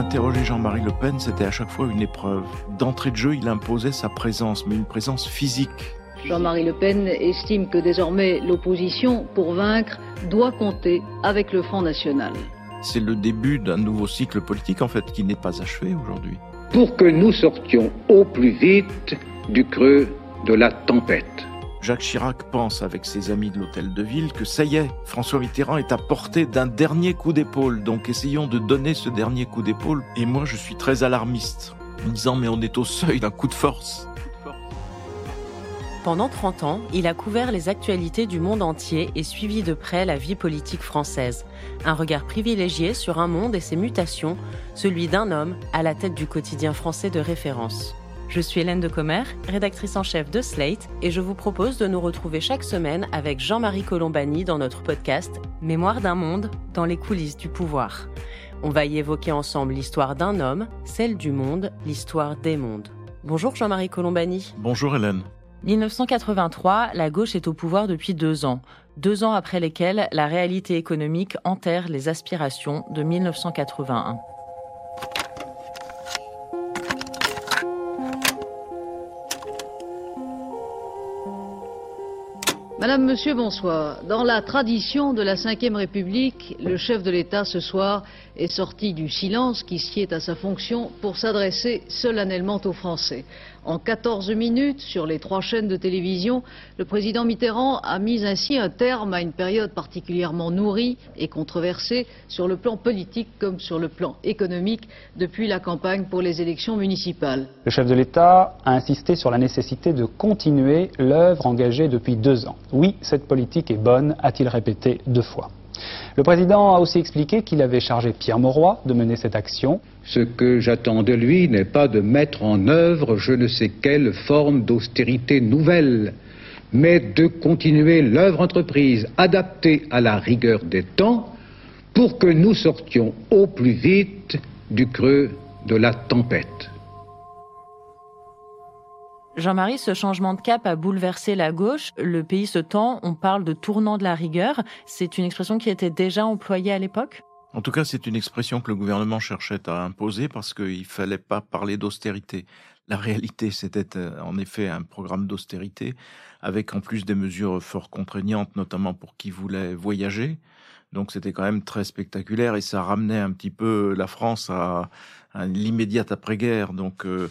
Interroger Jean-Marie Le Pen, c'était à chaque fois une épreuve. D'entrée de jeu, il imposait sa présence, mais une présence physique. Jean-Marie Le Pen estime que désormais l'opposition, pour vaincre, doit compter avec le Front National. C'est le début d'un nouveau cycle politique, en fait, qui n'est pas achevé aujourd'hui. Pour que nous sortions au plus vite du creux de la tempête. Jacques Chirac pense avec ses amis de l'hôtel de ville que ça y est, François Mitterrand est à portée d'un dernier coup d'épaule, donc essayons de donner ce dernier coup d'épaule. Et moi je suis très alarmiste, en disant mais on est au seuil d'un coup de force. Pendant 30 ans, il a couvert les actualités du monde entier et suivi de près la vie politique française. Un regard privilégié sur un monde et ses mutations, celui d'un homme à la tête du quotidien français de référence. Je suis Hélène de Commer, rédactrice en chef de Slate, et je vous propose de nous retrouver chaque semaine avec Jean-Marie Colombani dans notre podcast Mémoire d'un monde dans les coulisses du pouvoir. On va y évoquer ensemble l'histoire d'un homme, celle du monde, l'histoire des mondes. Bonjour Jean-Marie Colombani. Bonjour Hélène. 1983, la gauche est au pouvoir depuis deux ans, deux ans après lesquels la réalité économique enterre les aspirations de 1981. Madame, Monsieur, bonsoir. Dans la tradition de la Ve République, le chef de l'État ce soir est sorti du silence qui sied à sa fonction pour s'adresser solennellement aux Français. En 14 minutes, sur les trois chaînes de télévision, le président Mitterrand a mis ainsi un terme à une période particulièrement nourrie et controversée sur le plan politique comme sur le plan économique depuis la campagne pour les élections municipales. Le chef de l'État a insisté sur la nécessité de continuer l'œuvre engagée depuis deux ans. Oui, cette politique est bonne, a-t-il répété deux fois. Le président a aussi expliqué qu'il avait chargé Pierre Mauroy de mener cette action. Ce que j'attends de lui n'est pas de mettre en œuvre je ne sais quelle forme d'austérité nouvelle, mais de continuer l'œuvre entreprise adaptée à la rigueur des temps pour que nous sortions au plus vite du creux de la tempête. Jean-Marie, ce changement de cap a bouleversé la gauche. Le pays se tend, on parle de tournant de la rigueur. C'est une expression qui était déjà employée à l'époque? En tout cas, c'est une expression que le gouvernement cherchait à imposer parce qu'il fallait pas parler d'austérité. La réalité, c'était euh, en effet un programme d'austérité avec en plus des mesures fort contraignantes, notamment pour qui voulait voyager. Donc c'était quand même très spectaculaire et ça ramenait un petit peu la France à, l'immédiate après-guerre. Donc euh,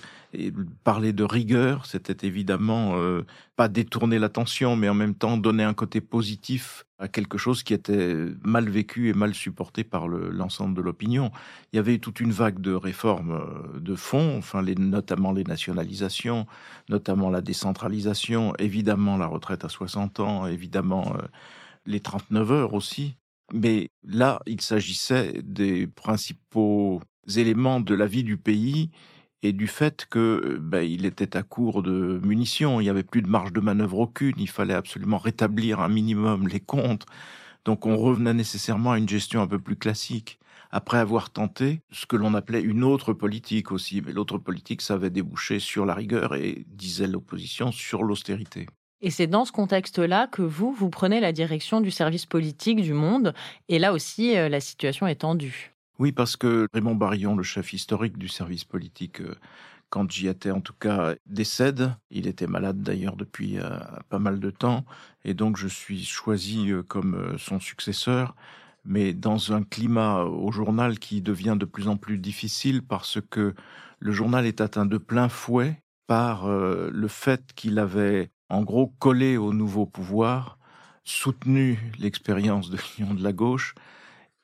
parler de rigueur, c'était évidemment euh, pas détourner l'attention, mais en même temps donner un côté positif à quelque chose qui était mal vécu et mal supporté par l'ensemble de l'opinion. Il y avait eu toute une vague de réformes euh, de fond, enfin les, notamment les nationalisations, notamment la décentralisation, évidemment la retraite à 60 ans, évidemment les 39 heures aussi. Mais là, il s'agissait des principaux éléments de la vie du pays et du fait que ben, il était à court de munitions, il n'y avait plus de marge de manœuvre aucune, il fallait absolument rétablir un minimum les comptes. Donc on revenait nécessairement à une gestion un peu plus classique, après avoir tenté ce que l'on appelait une autre politique aussi. Mais l'autre politique, ça avait débouché sur la rigueur et, disait l'opposition, sur l'austérité. Et c'est dans ce contexte-là que vous, vous prenez la direction du service politique du Monde. Et là aussi, euh, la situation est tendue. Oui, parce que Raymond Barillon, le chef historique du service politique, euh, quand j'y étais en tout cas, décède. Il était malade d'ailleurs depuis euh, pas mal de temps. Et donc je suis choisi comme son successeur. Mais dans un climat au journal qui devient de plus en plus difficile parce que le journal est atteint de plein fouet par le fait qu'il avait en gros collé au nouveau pouvoir, soutenu l'expérience de l'Union de la gauche,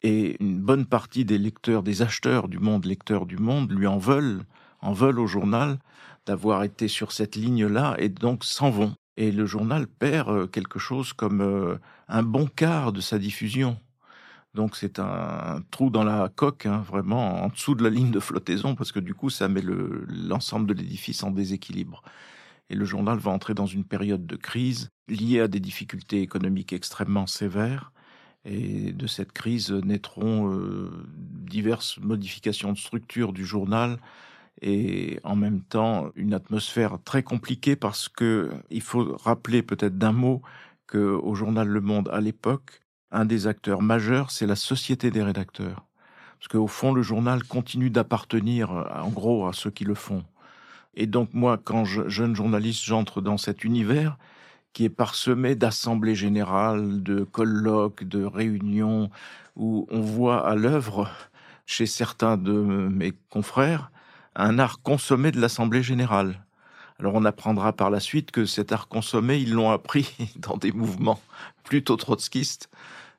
et une bonne partie des lecteurs, des acheteurs du monde, lecteurs du monde, lui en veulent, en veulent au journal d'avoir été sur cette ligne-là et donc s'en vont. Et le journal perd euh, quelque chose comme euh, un bon quart de sa diffusion. Donc c'est un trou dans la coque, hein, vraiment en dessous de la ligne de flottaison, parce que du coup ça met l'ensemble de l'édifice en déséquilibre et le journal va entrer dans une période de crise liée à des difficultés économiques extrêmement sévères. Et de cette crise naîtront euh, diverses modifications de structure du journal et en même temps une atmosphère très compliquée parce que il faut rappeler peut-être d'un mot que au journal Le Monde à l'époque, un des acteurs majeurs, c'est la société des rédacteurs. Parce qu'au fond, le journal continue d'appartenir, en gros, à ceux qui le font. Et donc moi, quand je, jeune journaliste, j'entre dans cet univers qui est parsemé d'assemblées générales, de colloques, de réunions, où on voit à l'œuvre, chez certains de mes confrères, un art consommé de l'Assemblée générale. Alors on apprendra par la suite que cet art consommé, ils l'ont appris dans des mouvements plutôt trotskistes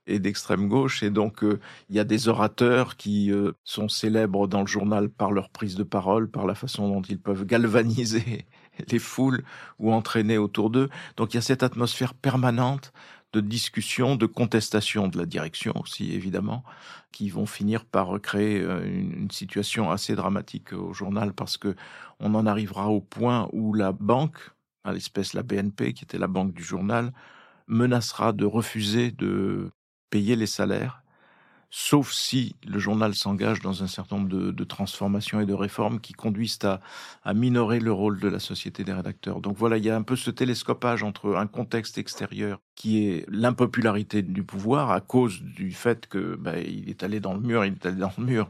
et d'extrême gauche. Et donc, euh, il y a des orateurs qui euh, sont célèbres dans le journal par leur prise de parole, par la façon dont ils peuvent galvaniser les foules ou entraîner autour d'eux. Donc, il y a cette atmosphère permanente de discussion, de contestation de la direction aussi, évidemment, qui vont finir par créer euh, une, situation assez dramatique au journal parce que on en arrivera au point où la banque, à l'espèce la BNP, qui était la banque du journal, menacera de refuser de payer les salaires, sauf si le journal s'engage dans un certain nombre de, transformations et de réformes qui conduisent à, minorer le rôle de la société des rédacteurs. Donc voilà, il y a un peu ce télescopage entre un contexte extérieur qui est l'impopularité du pouvoir à cause du fait que bah, il est allé dans le mur, il est allé dans le mur,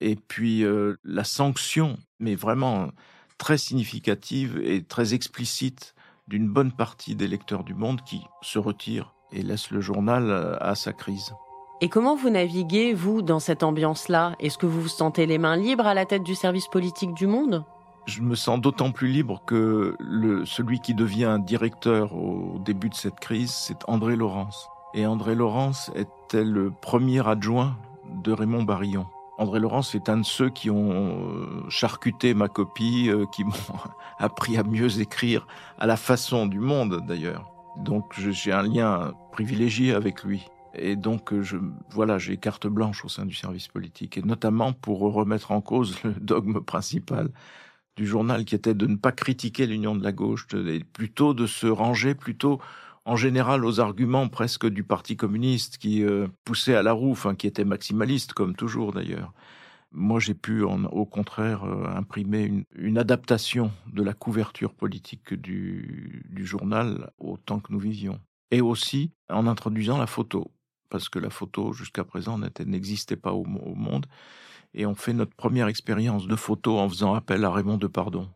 et puis euh, la sanction, mais vraiment très significative et très explicite d'une bonne partie des lecteurs du monde qui se retirent et laisse le journal euh, à sa crise. Et comment vous naviguez, vous, dans cette ambiance-là? Est-ce que vous vous sentez les mains libres à la tête du service politique du Monde? Je me sens d'autant plus libre que le, celui qui devient directeur au début de cette crise, c'est André Laurence. Et André Laurence était le premier adjoint de Raymond Barillon. André Laurence est un de ceux qui ont euh, charcuté ma copie, euh, qui m'ont appris à mieux écrire, à la façon du monde d'ailleurs. Donc j'ai un lien privilégié avec lui. Et donc, je, voilà, j'ai carte blanche au sein du service politique, et notamment pour remettre en cause le dogme principal du journal, qui était de ne pas critiquer l'union de la gauche, et plutôt de se ranger plutôt en général aux arguments presque du Parti communiste qui euh, poussait à la roue, enfin qui était maximaliste comme toujours d'ailleurs. Moi, j'ai pu, au contraire, euh, imprimer une, adaptation de la couverture politique du, journal au temps que nous vivions. Et aussi en introduisant la photo, parce que la photo, jusqu'à présent, n'existait pas au, monde. Et on fait notre première expérience de photo en faisant appel à Raymond Depardon,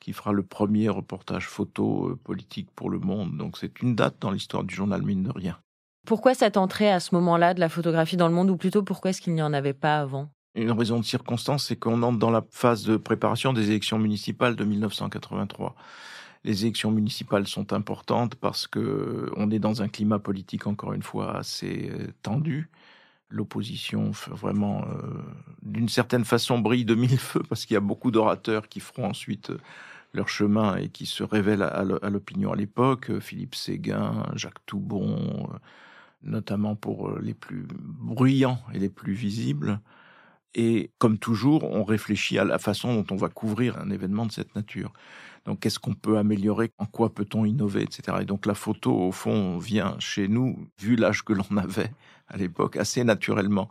qui fera le premier reportage photo euh, politique pour le monde. Donc c'est une date dans l'histoire du journal, mine de rien. Pourquoi cette entrée à ce moment-là de la photographie dans le monde, ou plutôt pourquoi est-ce qu'il n'y en avait pas avant? Une raison de circonstance, c'est qu'on entre dans la phase de préparation des élections municipales de 1983. Les élections municipales sont importantes parce que on est dans un climat politique encore une fois assez euh, tendu. L'opposition vraiment, euh, d'une certaine façon, brille de mille feux parce qu'il y a beaucoup d'orateurs qui feront ensuite euh, leur chemin et qui se révèlent à l'opinion à l'époque. Philippe Séguin, Jacques Toubon, notamment pour les plus bruyants et les plus visibles. Et comme toujours, on réfléchit à la façon dont on va couvrir un événement de cette nature. Donc, qu'est-ce qu'on peut améliorer? En quoi peut-on innover, etc. Et donc, la photo, au fond, vient chez nous, vu l'âge que l'on avait à l'époque, assez naturellement.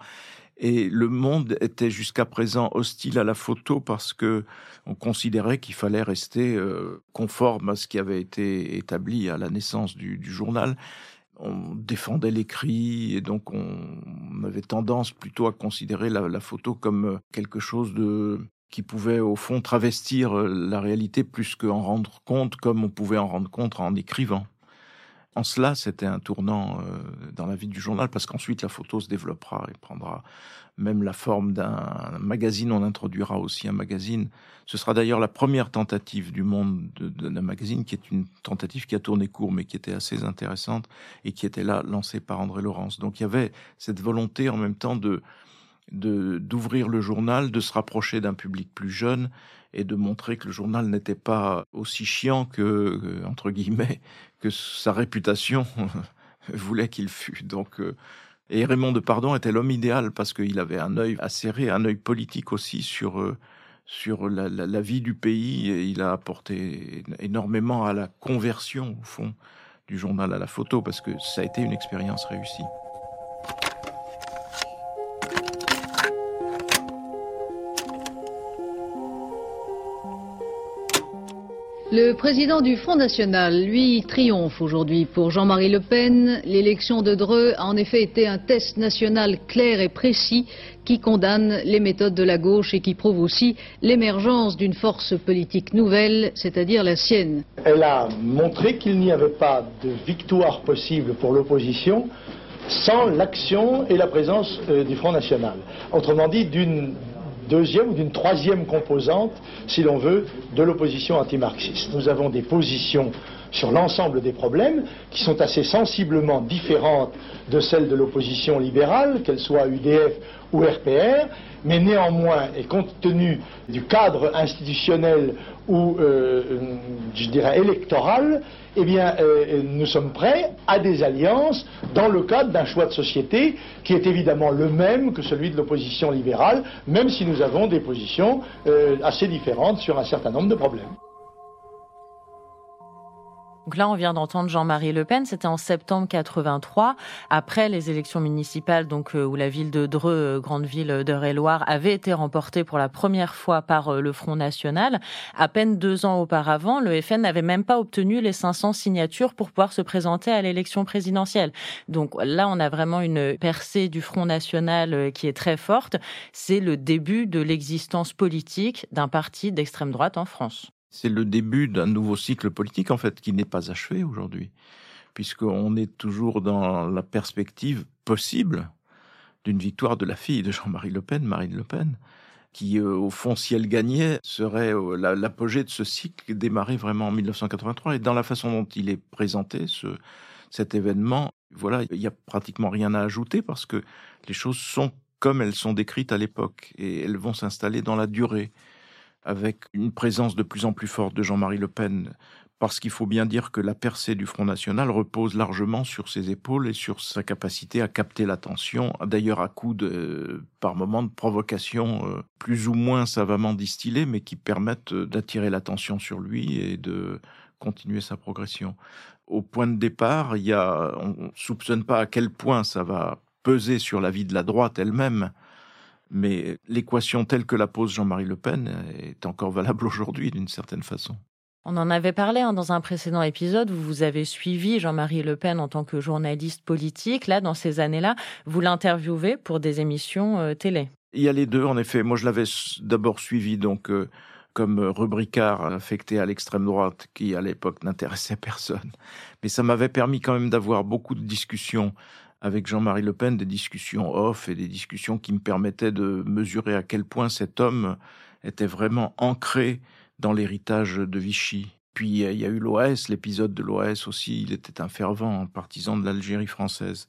Et le monde était jusqu'à présent hostile à la photo parce que on considérait qu'il fallait rester euh, conforme à ce qui avait été établi à la naissance du, du journal on défendait l'écrit et donc on avait tendance plutôt à considérer la, photo comme euh, quelque chose de qui pouvait au fond travestir euh, la réalité plus qu'en rendre compte comme on pouvait en rendre compte en écrivant. En cela, c'était un tournant euh, dans la vie du journal parce qu'ensuite la photo se développera et prendra même la forme d'un magazine. On introduira aussi un magazine. Ce sera d'ailleurs la première tentative du monde d'un magazine qui est une tentative qui a tourné court mais qui était assez intéressante et qui était là lancée par André Laurence. Donc il y avait cette volonté en même temps de d'ouvrir le journal, de se rapprocher d'un public plus jeune et de montrer que le journal n'était pas aussi chiant que, entre guillemets, que sa réputation voulait qu'il fût. Donc, euh, et Raymond de Pardon était l'homme idéal parce qu'il avait un œil acéré, un œil politique aussi sur, euh, sur la, la, vie du pays. Et il a apporté énormément à la conversion, au fond, du journal à la photo parce que ça a été une expérience réussie. Le président du Front National, lui, triomphe aujourd'hui. Pour Jean-Marie Le Pen, l'élection de Dreux a en effet été un test national clair et précis qui condamne les méthodes de la gauche et qui prouve aussi l'émergence d'une force politique nouvelle, c'est-à-dire la sienne. Elle a montré qu'il n'y avait pas de victoire possible pour l'opposition sans l'action et la présence euh, du Front National. Autrement dit, d'une deuxième ou d'une troisième composante, si l'on veut, de l'opposition antimarxiste. Nous avons des positions sur l'ensemble des problèmes qui sont assez sensiblement différentes de celles de l'opposition libérale, qu'elle soit UDF ou RPR, mais néanmoins, et compte tenu du cadre institutionnel ou, euh, je dirais, électoral, eh bien, euh, nous sommes prêts à des alliances dans le cadre d'un choix de société qui est évidemment le même que celui de l'opposition libérale, même si nous avons des positions euh, assez différentes sur un certain nombre de problèmes. Donc là, on vient d'entendre Jean-Marie Le Pen. C'était en septembre 83, après les élections municipales, donc euh, où la ville de Dreux, euh, grande ville d'Eure-et-Loire, avait été remportée pour la première fois par euh, le Front National. À peine deux ans auparavant, le FN n'avait même pas obtenu les 500 signatures pour pouvoir se présenter à l'élection présidentielle. Donc là, on a vraiment une percée du Front National qui est très forte. C'est le début de l'existence politique d'un parti d'extrême droite en France. C'est le début d'un nouveau cycle politique, en fait, qui n'est pas achevé aujourd'hui, puisqu'on est toujours dans la perspective possible d'une victoire de la fille de Jean-Marie Le Pen, Marine Le Pen, qui, euh, au fond, si elle gagnait, serait euh, l'apogée de ce cycle démarré vraiment en 1983. Et dans la façon dont il est présenté, ce, cet événement, voilà, il n'y a pratiquement rien à ajouter parce que les choses sont comme elles sont décrites à l'époque et elles vont s'installer dans la durée avec une présence de plus en plus forte de Jean-Marie Le Pen, parce qu'il faut bien dire que la percée du Front National repose largement sur ses épaules et sur sa capacité à capter l'attention, d'ailleurs à coup de, par moments, de provocations euh, plus ou moins savamment distillées, mais qui permettent d'attirer l'attention sur lui et de continuer sa progression. Au point de départ, il y a, on soupçonne pas à quel point ça va peser sur la vie de la droite elle-même, mais l'équation telle que la pose Jean-Marie Le Pen est encore valable aujourd'hui d'une certaine façon. On en avait parlé hein, dans un précédent épisode où vous avez suivi Jean-Marie Le Pen en tant que journaliste politique. Là, dans ces années-là, vous l'interviewez pour des émissions euh, télé. Il y a les deux, en effet. Moi, je l'avais d'abord suivi donc euh, comme rubricard affecté à l'extrême droite, qui à l'époque n'intéressait personne. Mais ça m'avait permis quand même d'avoir beaucoup de discussions avec Jean-Marie Le Pen des discussions off et des discussions qui me permettaient de mesurer à quel point cet homme était vraiment ancré dans l'héritage de Vichy. Puis il y a eu l'OAS, l'épisode de l'OAS aussi, il était un fervent partisan de l'Algérie française.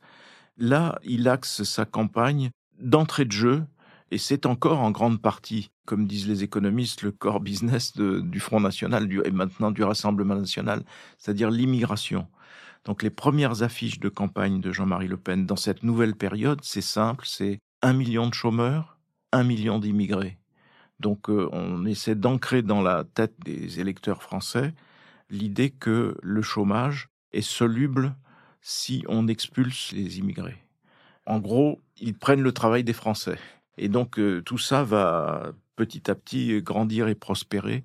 Là, il axe sa campagne d'entrée de jeu, et c'est encore en grande partie, comme disent les économistes, le core business du Front National et maintenant du Rassemblement National, c'est-à-dire l'immigration. Donc les premières affiches de campagne de Jean-Marie Le Pen dans cette nouvelle période, c'est simple, c'est un million de chômeurs, un million d'immigrés. Donc euh, on essaie d'ancrer dans la tête des électeurs français l'idée que le chômage est soluble si on expulse les immigrés. En gros, ils prennent le travail des Français. Et donc euh, tout ça va petit à petit grandir et prospérer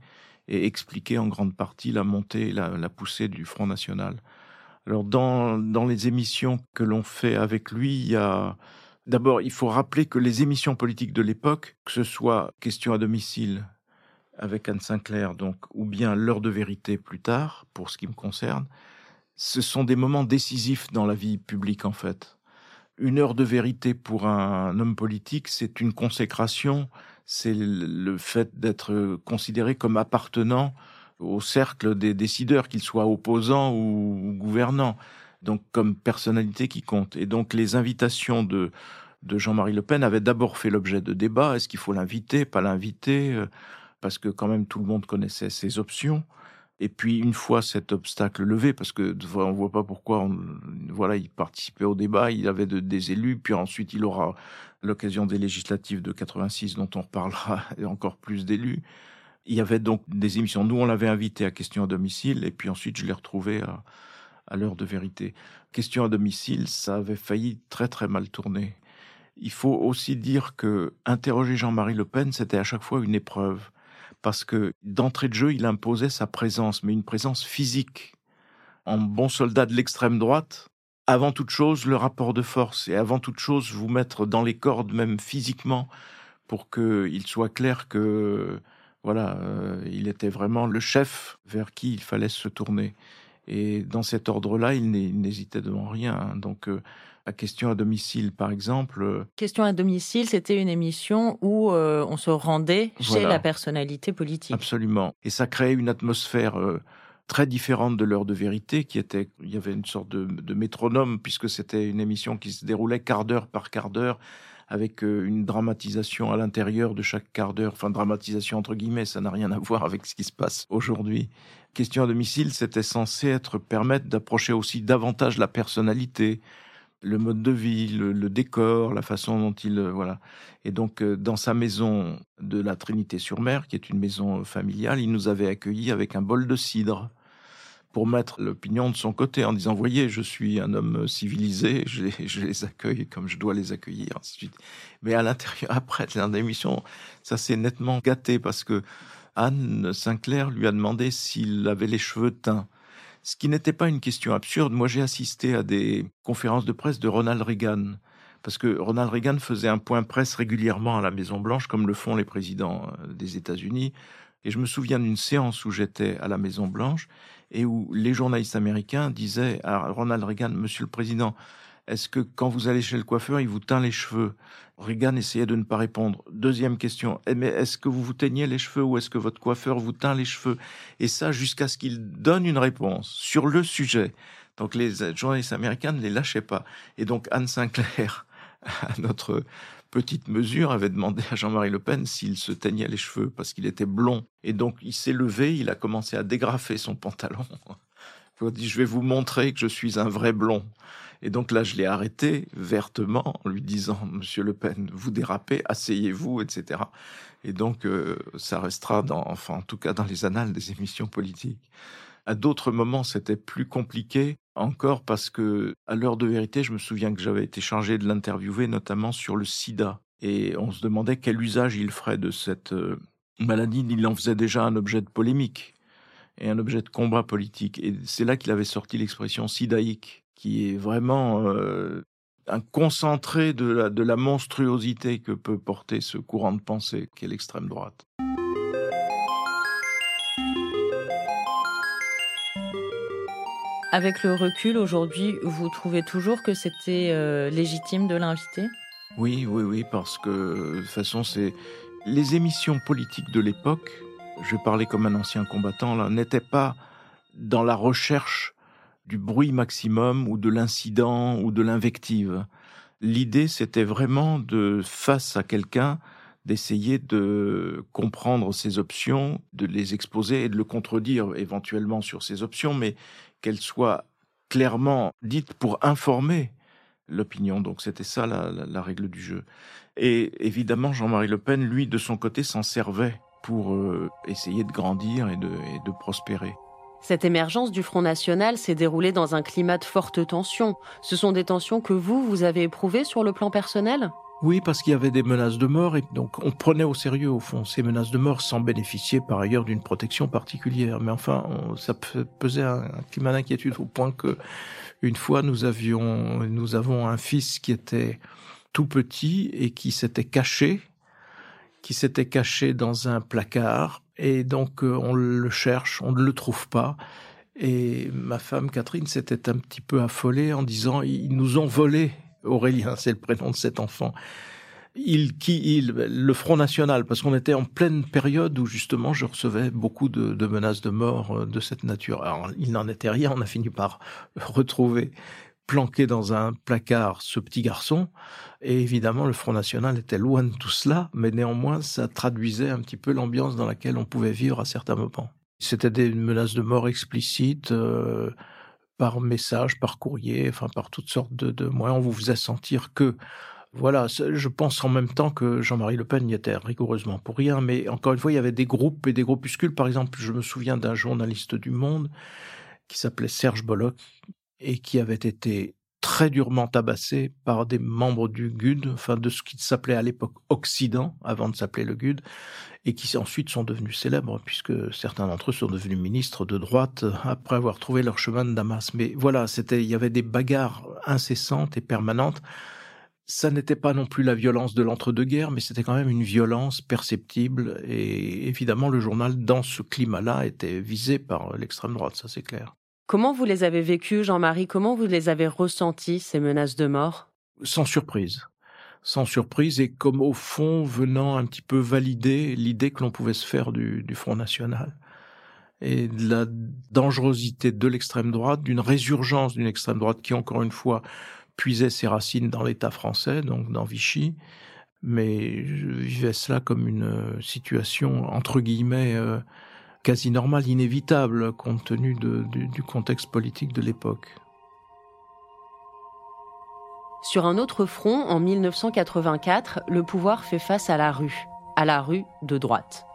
et expliquer en grande partie la montée, la, la poussée du Front National. Alors dans, dans les émissions que l'on fait avec lui, il y a d'abord il faut rappeler que les émissions politiques de l'époque, que ce soit Question à domicile avec Anne Sinclair, donc ou bien L'heure de vérité plus tard, pour ce qui me concerne, ce sont des moments décisifs dans la vie publique en fait. Une heure de vérité pour un homme politique, c'est une consécration, c'est le fait d'être considéré comme appartenant au cercle des décideurs, qu'ils soient opposants ou gouvernants, donc comme personnalité qui compte. Et donc les invitations de, de Jean-Marie Le Pen avaient d'abord fait l'objet de débats. Est-ce qu'il faut l'inviter, pas l'inviter euh, Parce que quand même tout le monde connaissait ses options. Et puis une fois cet obstacle levé, parce que on voit pas pourquoi, voilà, il participait au débat, il avait des élus, puis ensuite il aura l'occasion des législatives de 86 dont on reparlera et encore plus d'élus. Il y avait donc des émissions. Nous, on l'avait invité à Question à domicile, et puis ensuite, je l'ai retrouvé à, à l'heure de vérité. Question à domicile, ça avait failli très très mal tourner. Il faut aussi dire que interroger Jean-Marie Le Pen, c'était à chaque fois une épreuve, parce que d'entrée de jeu, il imposait sa présence, mais une présence physique. En bon soldat de l'extrême droite, avant toute chose, le rapport de force, et avant toute chose, vous mettre dans les cordes, même physiquement, pour qu'il soit clair que, voilà, euh, il était vraiment le chef vers qui il fallait se tourner. Et dans cet ordre-là, il n'hésitait devant rien. Hein. Donc, euh, la question à domicile, par exemple. Euh, question à domicile, c'était une émission où on se rendait chez la personnalité politique. Absolument. Et ça créait une atmosphère très différente de l'heure de vérité, qui était, il y avait une sorte de, métronome, puisque c'était une émission qui se déroulait quart d'heure par quart d'heure, avec euh, une dramatisation à l'intérieur de chaque quart d'heure, enfin dramatisation entre guillemets, ça n'a rien à voir avec ce qui se passe aujourd'hui. Question à domicile, c'était censé être permettre d'approcher aussi davantage la personnalité, le mode de vie, le, décor, la façon dont il euh, voilà. Et donc euh, dans sa maison de la Trinité-sur-Mer, qui est une maison familiale, il nous avait accueillis avec un bol de cidre pour mettre l'opinion de son côté en disant voyez je suis un homme civilisé je les, accueille comme je dois les accueillir mais à l'intérieur après l'émission ça s'est nettement gâté parce que Anne Sinclair lui a demandé s'il avait les cheveux teints. Ce qui n'était pas une question absurde. Moi j'ai assisté à des conférences de presse de Ronald Reagan parce que Ronald Reagan faisait un point presse régulièrement à la Maison Blanche comme le font les présidents euh, des États-Unis. Et je me souviens d'une séance où j'étais à la Maison Blanche et où les journalistes américains disaient à Ronald Reagan, Monsieur le Président, est-ce que quand vous allez chez le coiffeur, il vous teint les cheveux? Reagan essayait de ne pas répondre. Deuxième question, eh, est-ce que vous vous teignez les cheveux ou est-ce que votre coiffeur vous teint les cheveux? Et ça jusqu'à ce qu'il donne une réponse sur le sujet. Donc les journalistes américains ne les lâchaient pas. Et donc Anne Sinclair, notre petite mesure, avait demandé à Jean-Marie Le Pen s'il se teignait les cheveux parce qu'il était blond. Et donc il s'est levé, il a commencé à dégrafer son pantalon. Il a dit, je vais vous montrer que je suis un vrai blond. Et donc là, je l'ai arrêté vertement en lui disant, Monsieur Le Pen, vous dérapez, asseyez-vous, etc. Et donc, euh, ça restera dans, enfin, en tout cas, dans les annales des émissions politiques. À d'autres moments, c'était plus compliqué encore parce que, à l'heure de vérité, je me souviens que j'avais été chargé de l'interviewer, notamment sur le sida. Et on se demandait quel usage il ferait de cette euh, maladie. Il en faisait déjà un objet de polémique et un objet de combat politique. Et c'est là qu'il avait sorti l'expression sidaïque, qui est vraiment euh, un concentré de la, de la monstruosité que peut porter ce courant de pensée qu'est l'extrême droite. Avec le recul aujourd'hui, vous trouvez toujours que c'était euh, légitime de l'inviter? Oui, oui, oui, parce que de toute façon, c'est les émissions politiques de l'époque. Je parlais comme un ancien combattant là, n'étaient pas dans la recherche du bruit maximum ou de l'incident ou de l'invective. L'idée, c'était vraiment de, face à quelqu'un, d'essayer de comprendre ses options, de les exposer et de le contredire éventuellement sur ses options, mais qu'elle soit clairement dite pour informer l'opinion. Donc c'était ça la, règle du jeu. Et évidemment, Jean-Marie Le Pen, lui, de son côté, s'en servait pour euh, essayer de grandir et de, et de prospérer. Cette émergence du Front National s'est déroulée dans un climat de forte tension. Ce sont des tensions que vous, vous avez éprouvées sur le plan personnel? Oui, parce qu'il y avait des menaces de mort et donc on prenait au sérieux au fond ces menaces de mort sans bénéficier par ailleurs d'une protection particulière. Mais enfin, ça pesait un, climat d'inquiétude au point que une fois nous avions, nous avons un fils qui était tout petit et qui s'était caché, qui s'était caché dans un placard et donc euh, on le cherche, on ne le trouve pas. Et ma femme Catherine s'était un petit peu affolée en disant ils nous ont volé Aurélien, c'est le prénom de cet enfant. Il, qui, il, le Front National, parce qu'on était en pleine période où justement je recevais beaucoup de, menaces de mort euh, de cette nature. Alors, il n'en était rien, on a fini par retrouver planqué dans un placard ce petit garçon. Et évidemment, le Front National était loin de tout cela, mais néanmoins, ça traduisait un petit peu l'ambiance dans laquelle on pouvait vivre à certains moments. C'était des menaces de mort explicites. Euh, par message, par courrier, enfin par toutes sortes de, moyens. On vous faisait sentir que, voilà, je pense en même temps que Jean-Marie Le Pen y était rigoureusement pour rien, mais encore une fois, il y avait des groupes et des groupuscules. Par exemple, je me souviens d'un journaliste du Monde qui s'appelait Serge Bollock et qui avait été très durement tabassé par des membres du GUD, enfin de ce qui s'appelait à l'époque Occident, avant de s'appeler le GUD, et qui ensuite sont devenus célèbres, puisque certains d'entre eux sont devenus ministres de droite après avoir trouvé leur chemin de Damas. Mais voilà, c'était, il y avait des bagarres incessantes et permanentes. Ça n'était pas non plus la violence de l'entre-deux-guerres, mais c'était quand même une violence perceptible. Et évidemment, le journal, dans ce climat-là, était visé par l'extrême droite, ça c'est clair. Comment vous les avez vécues, Jean-Marie? Comment vous les avez ressenties, ces menaces de mort? Sans surprise sans surprise et comme au fond venant un petit peu valider l'idée que l'on pouvait se faire du, Front National et de la dangerosité de l'extrême droite, d'une résurgence d'une extrême droite qui, encore une fois, puisait ses racines dans l'État français, donc dans Vichy, mais je vivais cela comme une situation, entre guillemets, euh, quasi normale, inévitable, compte tenu du contexte politique de l'époque. Sur un autre front, en 1984, le pouvoir fait face à la rue, à la rue de droite.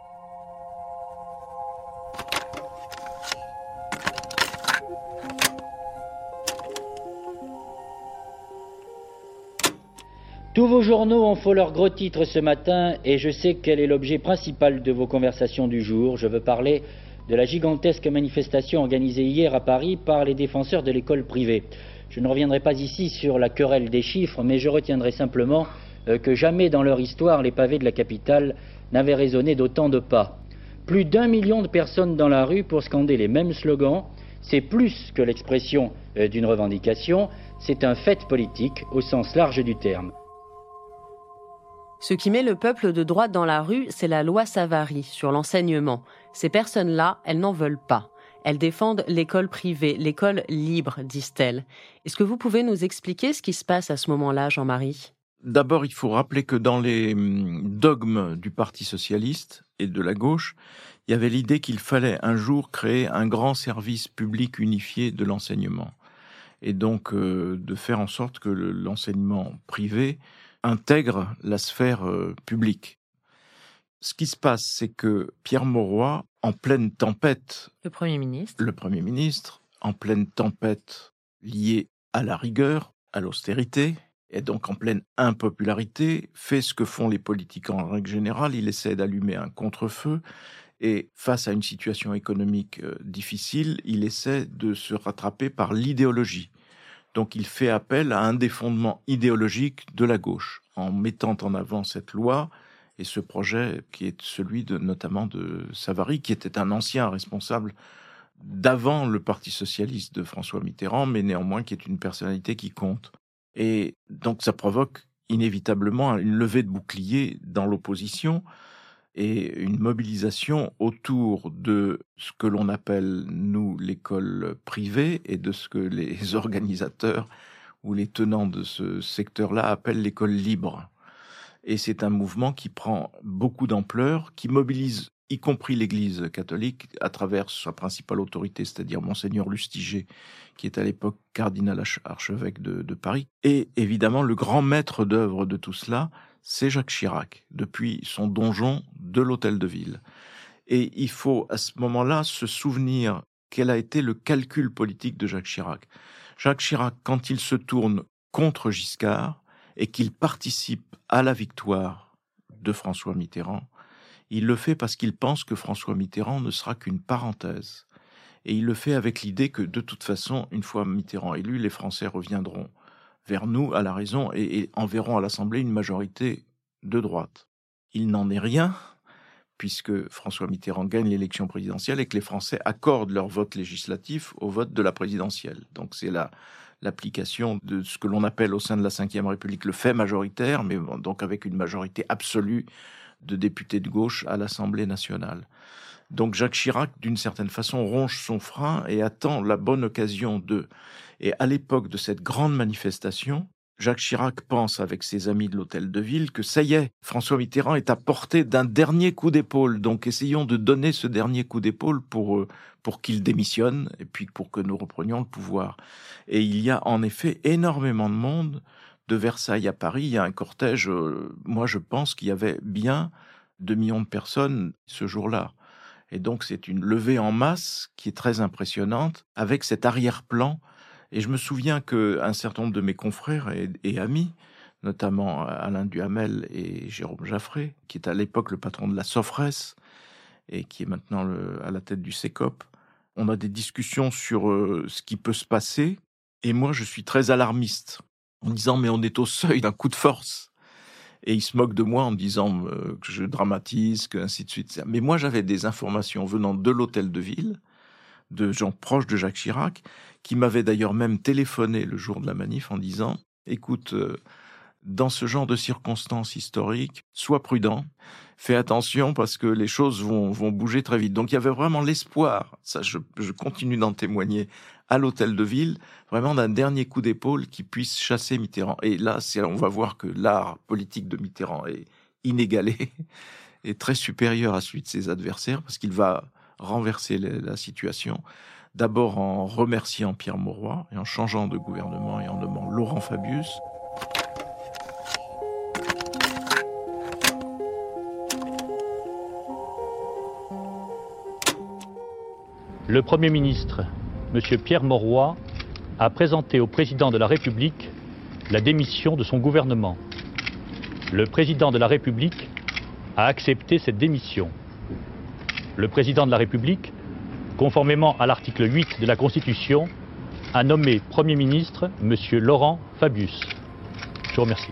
Tous vos journaux ont fait leurs gros titres ce matin et je sais quel est l'objet principal de vos conversations du jour. Je veux parler de la gigantesque manifestation organisée hier à Paris par les défenseurs de l'école privée. Je ne reviendrai pas ici sur la querelle des chiffres, mais je retiendrai simplement euh, que jamais dans leur histoire les pavés de la capitale n'avaient résonné d'autant de pas. Plus d'un million de personnes dans la rue pour scander les mêmes slogans, c'est plus que l'expression euh, d'une revendication, c'est un fait politique au sens large du terme. Ce qui met le peuple de droite dans la rue, c'est la loi Savary sur l'enseignement. Ces personnes-là, elles n'en veulent pas. Elles défendent l'école privée, l'école libre, disent-elles. Est-ce que vous pouvez nous expliquer ce qui se passe à ce moment-là, Jean-Marie? D'abord, il faut rappeler que dans les hum, dogmes du Parti socialiste et de la gauche, il y avait l'idée qu'il fallait un jour créer un grand service public unifié de l'enseignement. Et donc euh, de faire en sorte que l'enseignement privé intègre la sphère euh, publique. Ce qui se passe, c'est que Pierre Mauroy, en pleine tempête, le Premier ministre, le Premier ministre, en pleine tempête liée à la rigueur, à l'austérité, et donc en pleine impopularité, fait ce que font les politiques en règle générale, il essaie d'allumer un contre-feu, et face à une situation économique euh, difficile, il essaie de se rattraper par l'idéologie. Donc il fait appel à un des fondements idéologiques de la gauche, en mettant en avant cette loi et ce projet qui est celui de notamment de Savary, qui était un ancien responsable d'avant le Parti socialiste de François Mitterrand, mais néanmoins qui est une personnalité qui compte. Et donc ça provoque inévitablement une levée de bouclier dans l'opposition et une mobilisation autour de ce que l'on appelle, nous, l'école privée et de ce que les organisateurs ou les tenants de ce secteur-là appellent l'école libre. Et c'est un mouvement qui prend beaucoup d'ampleur, qui mobilise y compris l'Église catholique, à travers sa principale autorité, c'est-à-dire Monseigneur Lustiger, qui est à l'époque cardinal archevêque de, de, Paris. Et évidemment, le grand maître d'œuvre de tout cela, c'est Jacques Chirac, depuis son donjon de l'hôtel de ville. Et il faut à ce moment-là se souvenir quel a été le calcul politique de Jacques Chirac. Jacques Chirac, quand il se tourne contre Giscard, et qu'il participe à la victoire de François Mitterrand, il le fait parce qu'il pense que François Mitterrand ne sera qu'une parenthèse. Et il le fait avec l'idée que de toute façon, une fois Mitterrand élu, les Français reviendront vers nous à la raison et, enverront à l'Assemblée une majorité de droite. Il n'en est rien, puisque François Mitterrand gagne l'élection présidentielle et que les Français accordent leur vote législatif au vote de la présidentielle. Donc c'est la, l'application de ce que l'on appelle au sein de la Ve République le fait majoritaire, mais donc avec une majorité absolue de députés de gauche à l'Assemblée nationale. Donc Jacques Chirac, d'une certaine façon, ronge son frein et attend la bonne occasion de. Et à l'époque de cette grande manifestation, Jacques Chirac pense avec ses amis de l'hôtel de ville que ça y est, François Mitterrand est à portée d'un dernier coup d'épaule. Donc essayons de donner ce dernier coup d'épaule pour, euh, pour qu'il démissionne et puis pour que nous reprenions le pouvoir. Et il y a en effet énormément de monde de Versailles à Paris. Il y a un cortège, euh, moi je pense qu'il y avait bien 2 millions de personnes ce jour-là. Et donc c'est une levée en masse qui est très impressionnante avec cet arrière-plan et je me souviens qu'un certain nombre de mes confrères et, amis, notamment Alain Duhamel et Jérôme Jaffré, qui est à l'époque le patron de la Sofres et qui est maintenant à la tête du CECOP. On a des discussions sur euh, ce qui peut se passer, et moi je suis très alarmiste, en disant mais on est au seuil d'un coup de force. Et il se moque de moi en disant euh, que je dramatise, que ainsi de suite. Mais moi j'avais des informations venant de l'hôtel de ville, de gens proches de Jacques Chirac, qui m'avaient d'ailleurs même téléphoné le jour de la manif en disant écoute, euh, dans ce genre de circonstances historiques, sois prudent, fais attention parce que les choses vont, vont bouger très vite. Donc il y avait vraiment l'espoir, ça je, je continue d'en témoigner, à l'hôtel de ville, vraiment d'un dernier coup d'épaule qui puisse chasser Mitterrand. Et là, on va voir que l'art politique de Mitterrand est inégalé, et très supérieur à celui de ses adversaires, parce qu'il va renverser la situation. D'abord en remerciant Pierre Mauroy et en changeant de gouvernement et en nommant Laurent Fabius. Le Premier ministre, M. Pierre Mauroy, a présenté au Président de la République la démission de son gouvernement. Le Président de la République a accepté cette démission. Le Président de la République, conformément à l'article 8 de la Constitution, a nommé Premier ministre M. Laurent Fabius. Je vous remercie.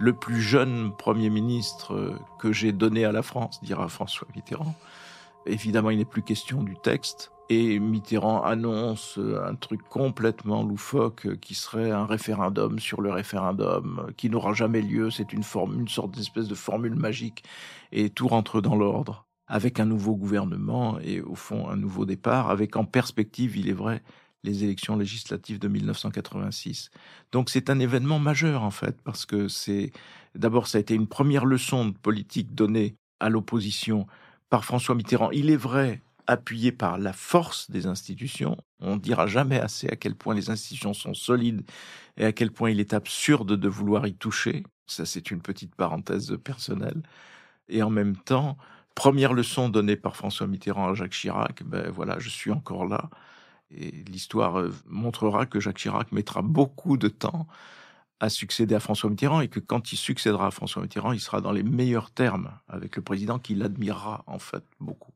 Le plus jeune Premier ministre que j'ai donné à la France, dira François Mitterrand, Évidemment, il n'est plus question du texte. Et Mitterrand annonce un truc complètement loufoque qui serait un référendum sur le référendum, qui n'aura jamais lieu. C'est une une sorte d'espèce de formule magique. Et tout rentre dans l'ordre. Avec un nouveau gouvernement et au fond un nouveau départ, avec en perspective, il est vrai, les élections législatives de 1986. Donc c'est un événement majeur en fait, parce que c'est d'abord ça a été une première leçon de politique donnée à l'opposition par François Mitterrand. Il est vrai, appuyé par la force des institutions. On ne dira jamais assez à quel point les institutions sont solides et à quel point il est absurde de vouloir y toucher. Ça, c'est une petite parenthèse personnelle. Et en même temps, première leçon donnée par François Mitterrand à Jacques Chirac, ben voilà, je suis encore là. Et l'histoire euh, montrera que Jacques Chirac mettra beaucoup de temps à succéder à François Mitterrand et que quand il succédera à François Mitterrand, il sera dans les meilleurs termes avec le président qui l'admirera en fait beaucoup.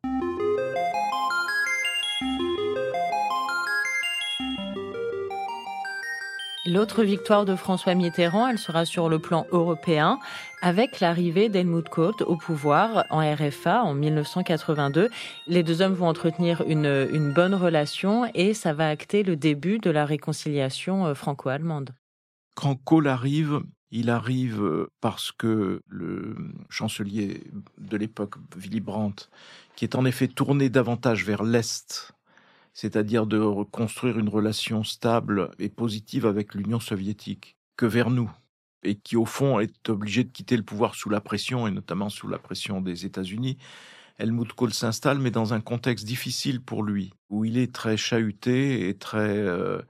L'autre victoire de François Mitterrand, elle sera sur le plan européen avec l'arrivée d'Helmut Kohl au pouvoir en RFA en 1982. Les deux hommes vont entretenir une, une bonne relation et ça va acter le début de la réconciliation euh, franco-allemande. Quand Kohl arrive, il arrive euh, parce que le chancelier de l'époque, Willy Brandt, qui est en effet tourné davantage vers l'Est, c'est-à-dire de reconstruire une relation stable et positive avec l'Union soviétique, que vers nous, et qui au fond est obligé de quitter le pouvoir sous la pression, et notamment sous la pression des États-Unis. Helmut Kohl s'installe, mais dans un contexte difficile pour lui, où il est très chahuté et très euh,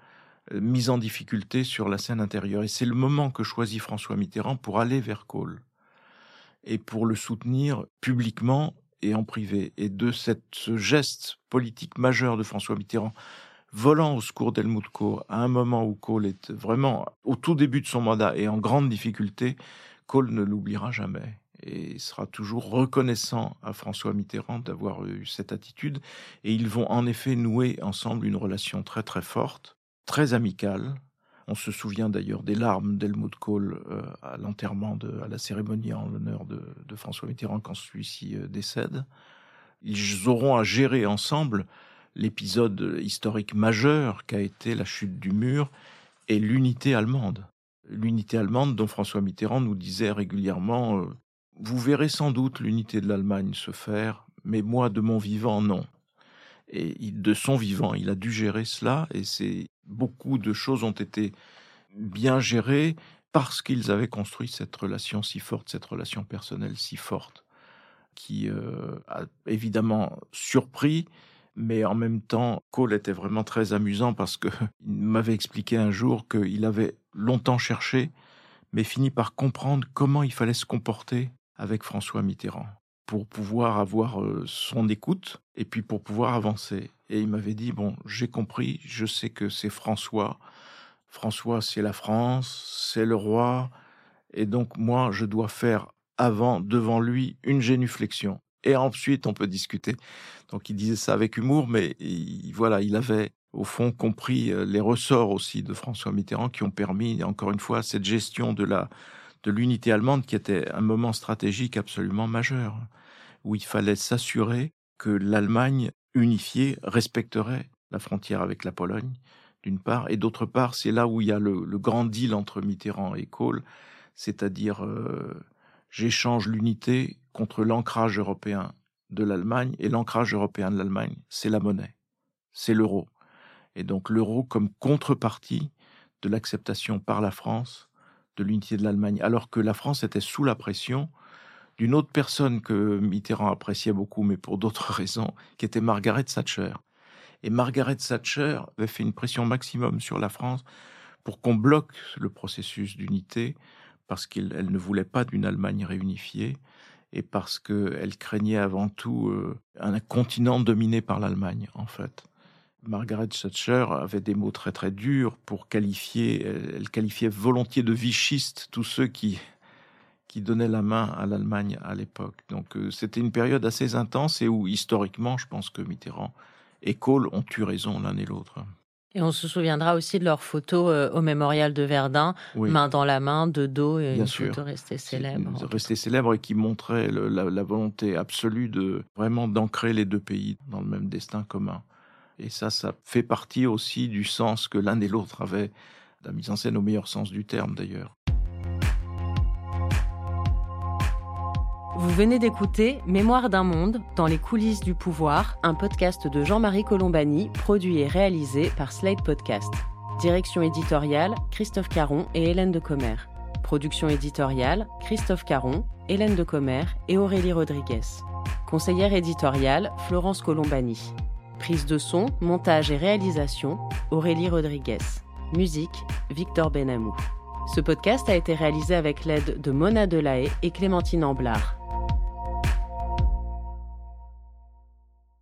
mise en difficulté sur la scène intérieure. Et c'est le moment que choisit François Mitterrand pour aller vers Kohl et pour le soutenir publiquement et en privé. Et de ce geste politique majeur de François Mitterrand, volant au secours d'Helmut Kohl, à un moment où Kohl est vraiment au tout début de son mandat et en grande difficulté, Kohl ne l'oubliera jamais et sera toujours reconnaissant à François Mitterrand d'avoir eu cette attitude. Et ils vont en effet nouer ensemble une relation très très forte très amical. On se souvient d'ailleurs des larmes d'Helmut Kohl euh, à l'enterrement, à la cérémonie en l'honneur de, François Mitterrand quand celui-ci euh, décède. Ils auront à gérer ensemble l'épisode historique majeur qu'a été la chute du mur et l'unité allemande. L'unité allemande dont François Mitterrand nous disait régulièrement euh, Vous verrez sans doute l'unité de l'Allemagne se faire, mais moi de mon vivant, non. Et de son vivant, il a dû gérer cela, et c'est beaucoup de choses ont été bien gérées parce qu'ils avaient construit cette relation si forte, cette relation personnelle si forte, qui euh, a évidemment surpris, mais en même temps, Cole était vraiment très amusant parce qu'il m'avait expliqué un jour qu'il avait longtemps cherché, mais fini par comprendre comment il fallait se comporter avec François Mitterrand pour pouvoir avoir euh, son écoute et puis pour pouvoir avancer. Et il m'avait dit, bon, j'ai compris, je sais que c'est François. François, c'est la France, c'est le roi, et donc moi, je dois faire avant, devant lui, une génuflexion. Et ensuite, on peut discuter. Donc il disait ça avec humour, mais voilà, il avait au fond compris euh, les ressorts aussi de François Mitterrand qui ont permis, encore une fois, cette gestion de la de l'unité allemande qui était un moment stratégique absolument majeur, où il fallait s'assurer que l'Allemagne unifiée respecterait la frontière avec la Pologne, d'une part, et d'autre part, c'est là où il y a le, grand deal entre Mitterrand et Kohl, c'est-à-dire euh, j'échange l'unité contre l'ancrage européen de l'Allemagne, et l'ancrage européen de l'Allemagne, c'est la monnaie, c'est l'euro. Et donc l'euro comme contrepartie de l'acceptation par la France de l'unité de l'Allemagne, alors que la France était sous la pression d'une autre personne que Mitterrand appréciait beaucoup, mais pour d'autres raisons, qui était Margaret Thatcher. Et Margaret Thatcher avait fait une pression maximum sur la France pour qu'on bloque le processus d'unité, parce qu'elle ne voulait pas d'une Allemagne réunifiée, et parce qu'elle craignait avant tout euh, un continent dominé par l'Allemagne, en fait. Margaret Thatcher avait des mots très très durs pour qualifier, elle qualifiait volontiers de vichistes tous ceux qui, qui donnaient la main à l'Allemagne à l'époque. Donc euh, c'était une période assez intense et où historiquement, je pense que Mitterrand et Kohl ont eu raison l'un et l'autre. Et on se souviendra aussi de leurs photos euh, au mémorial de Verdun, main dans la main, de dos, et une photo restée célèbre. Restée célèbre et qui montrait la, la, volonté absolue de vraiment d'ancrer les deux pays dans le même destin commun. Et ça, ça fait partie aussi du sens que l'un et l'autre avaient, la mise en scène au meilleur sens du terme d'ailleurs. Vous venez d'écouter Mémoire d'un monde dans les coulisses du pouvoir, un podcast de Jean-Marie Colombani, produit et réalisé par Slate Podcast. Direction éditoriale, Christophe Caron et Hélène de Commer. Production éditoriale, Christophe Caron, Hélène de Commer et Aurélie Rodriguez. Conseillère éditoriale, Florence Colombani. Prise de son, montage et réalisation, Aurélie Rodriguez. Musique, Victor Benamou. Ce podcast a été réalisé avec l'aide de Mona Delahaye et Clémentine Amblard.